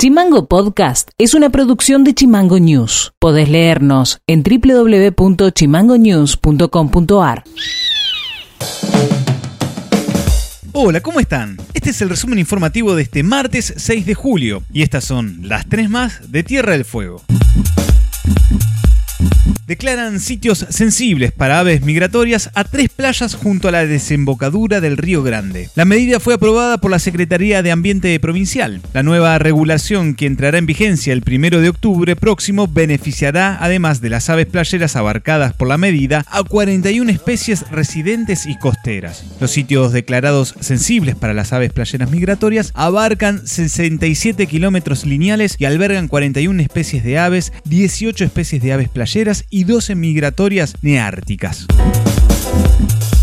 Chimango Podcast es una producción de Chimango News. Podés leernos en www.chimangonews.com.ar. Hola, ¿cómo están? Este es el resumen informativo de este martes 6 de julio y estas son las tres más de Tierra del Fuego declaran sitios sensibles para aves migratorias a tres playas junto a la desembocadura del Río Grande. La medida fue aprobada por la Secretaría de Ambiente Provincial. La nueva regulación que entrará en vigencia el 1 de octubre próximo beneficiará, además de las aves playeras abarcadas por la medida, a 41 especies residentes y costeras. Los sitios declarados sensibles para las aves playeras migratorias abarcan 67 kilómetros lineales y albergan 41 especies de aves, 18 especies de aves playeras y y 12 migratorias neárticas.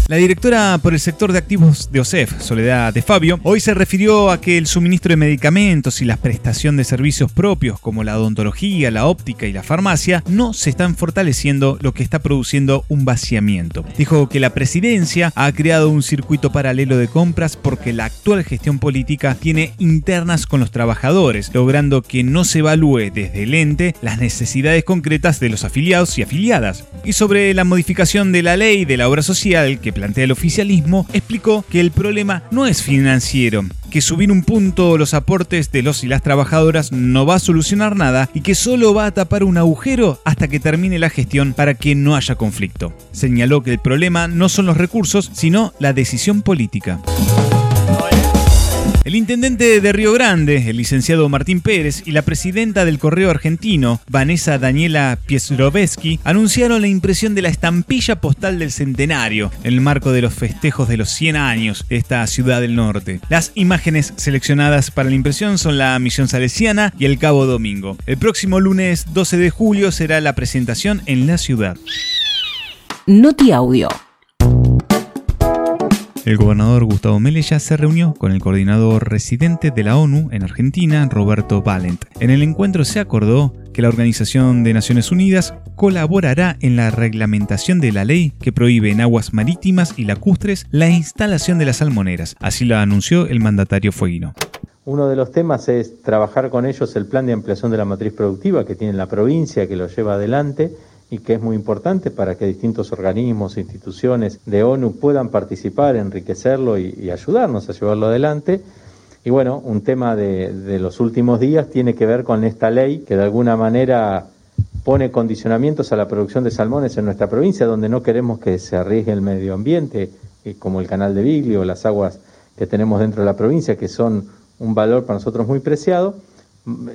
La directora por el sector de activos de OSEF, Soledad de Fabio, hoy se refirió a que el suministro de medicamentos y la prestación de servicios propios como la odontología, la óptica y la farmacia no se están fortaleciendo, lo que está produciendo un vaciamiento. Dijo que la presidencia ha creado un circuito paralelo de compras porque la actual gestión política tiene internas con los trabajadores, logrando que no se evalúe desde el ente las necesidades concretas de los afiliados y afiliadas. Y sobre la modificación de la ley de la obra social que plantea el oficialismo, explicó que el problema no es financiero, que subir un punto los aportes de los y las trabajadoras no va a solucionar nada y que solo va a tapar un agujero hasta que termine la gestión para que no haya conflicto. Señaló que el problema no son los recursos, sino la decisión política. El intendente de Río Grande, el licenciado Martín Pérez, y la presidenta del Correo Argentino, Vanessa Daniela Piesrovetsky, anunciaron la impresión de la estampilla postal del centenario en el marco de los festejos de los 100 años de esta ciudad del norte. Las imágenes seleccionadas para la impresión son la Misión Salesiana y el Cabo Domingo. El próximo lunes 12 de julio será la presentación en la ciudad. Noti Audio. El gobernador Gustavo Melella se reunió con el coordinador residente de la ONU en Argentina, Roberto Valent. En el encuentro se acordó que la Organización de Naciones Unidas colaborará en la reglamentación de la ley que prohíbe en aguas marítimas y lacustres la instalación de las salmoneras. Así lo anunció el mandatario fueguino. Uno de los temas es trabajar con ellos el plan de ampliación de la matriz productiva que tiene la provincia, que lo lleva adelante y que es muy importante para que distintos organismos e instituciones de ONU puedan participar, enriquecerlo y, ayudarnos a llevarlo adelante. Y bueno, un tema de, los últimos días tiene que ver con esta ley que de alguna manera pone condicionamientos a la producción de salmones en nuestra provincia, donde no queremos que se arriesgue el medio ambiente, eh, como el canal de Biglio, las aguas que tenemos dentro de la provincia, que son un valor para nosotros muy preciado.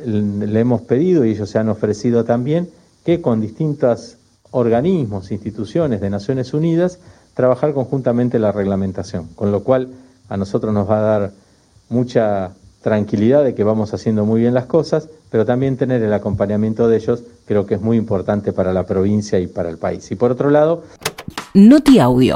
Le hemos pedido y ellos se han ofrecido también que con distintos organismos, instituciones de Naciones Unidas, trabajar conjuntamente la reglamentación, con lo cual a nosotros nos va a dar mucha tranquilidad de que vamos haciendo muy bien las cosas, pero también tener el acompañamiento de ellos creo que es muy importante para la provincia y para el país. Y por otro lado... Noti Audio.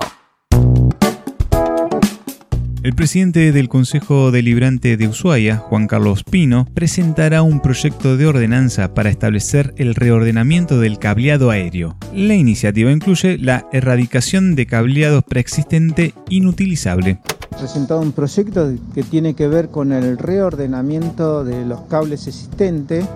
El presidente del Consejo Deliberante de Ushuaia, Juan Carlos Pino, presentará un proyecto de ordenanza para establecer el reordenamiento del cableado aéreo. La iniciativa incluye la erradicación de cableados preexistente inutilizable presentado un proyecto que tiene que ver con el reordenamiento de los cables existentes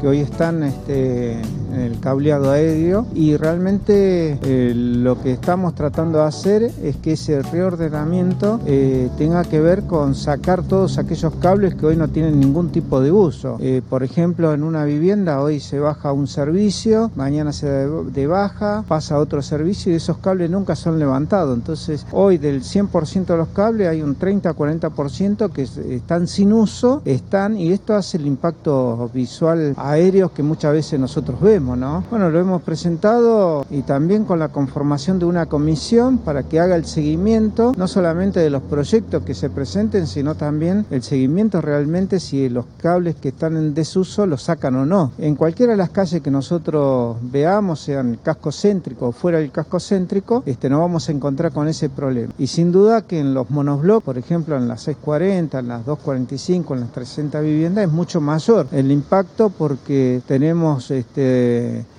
que hoy están este, el cableado aéreo y realmente eh, lo que estamos tratando de hacer es que ese reordenamiento eh, tenga que ver con sacar todos aquellos cables que hoy no tienen ningún tipo de uso. Eh, por ejemplo, en una vivienda hoy se baja un servicio, mañana se de baja, pasa otro servicio y esos cables nunca son levantados. Entonces, hoy del 100% de los cables hay un 30-40% que están sin uso, están y esto hace el impacto visual aéreos que muchas veces nosotros vemos, ¿no? Bueno, lo hemos presentado y también con la conformación de una comisión para que haga el seguimiento, no solamente de los proyectos que se presenten, sino también el seguimiento realmente si los cables que están en desuso los sacan o no. En cualquiera de las calles que nosotros veamos, sean casco céntrico o fuera del casco céntrico, este, nos vamos a encontrar con ese problema. Y sin duda que en los monoblocks, por ejemplo, en las 640, en las 245, en las 300 viviendas, es mucho mayor el impacto por porque tenemos este,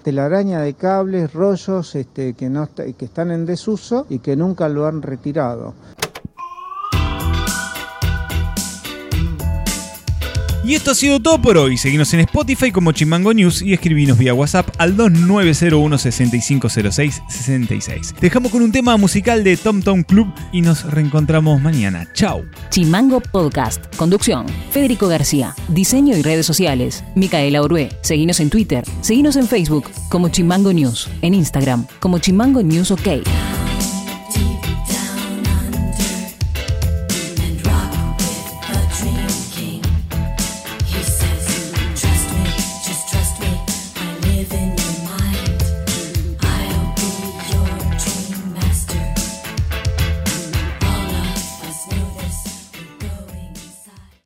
telaraña de cables, rollos este, que, no, que están en desuso y que nunca lo han retirado. Y esto ha sido todo por hoy. Seguimos en Spotify como Chimango News y escribinos vía WhatsApp al 2901 6506 66. Dejamos con un tema musical de Tom Tom Club y nos reencontramos mañana. Chao. Chimango Podcast. Conducción. Federico García. Diseño y redes sociales. Micaela Orué. Seguinos en Twitter. Seguinos en Facebook como Chimango News. En Instagram como Chimango News OK.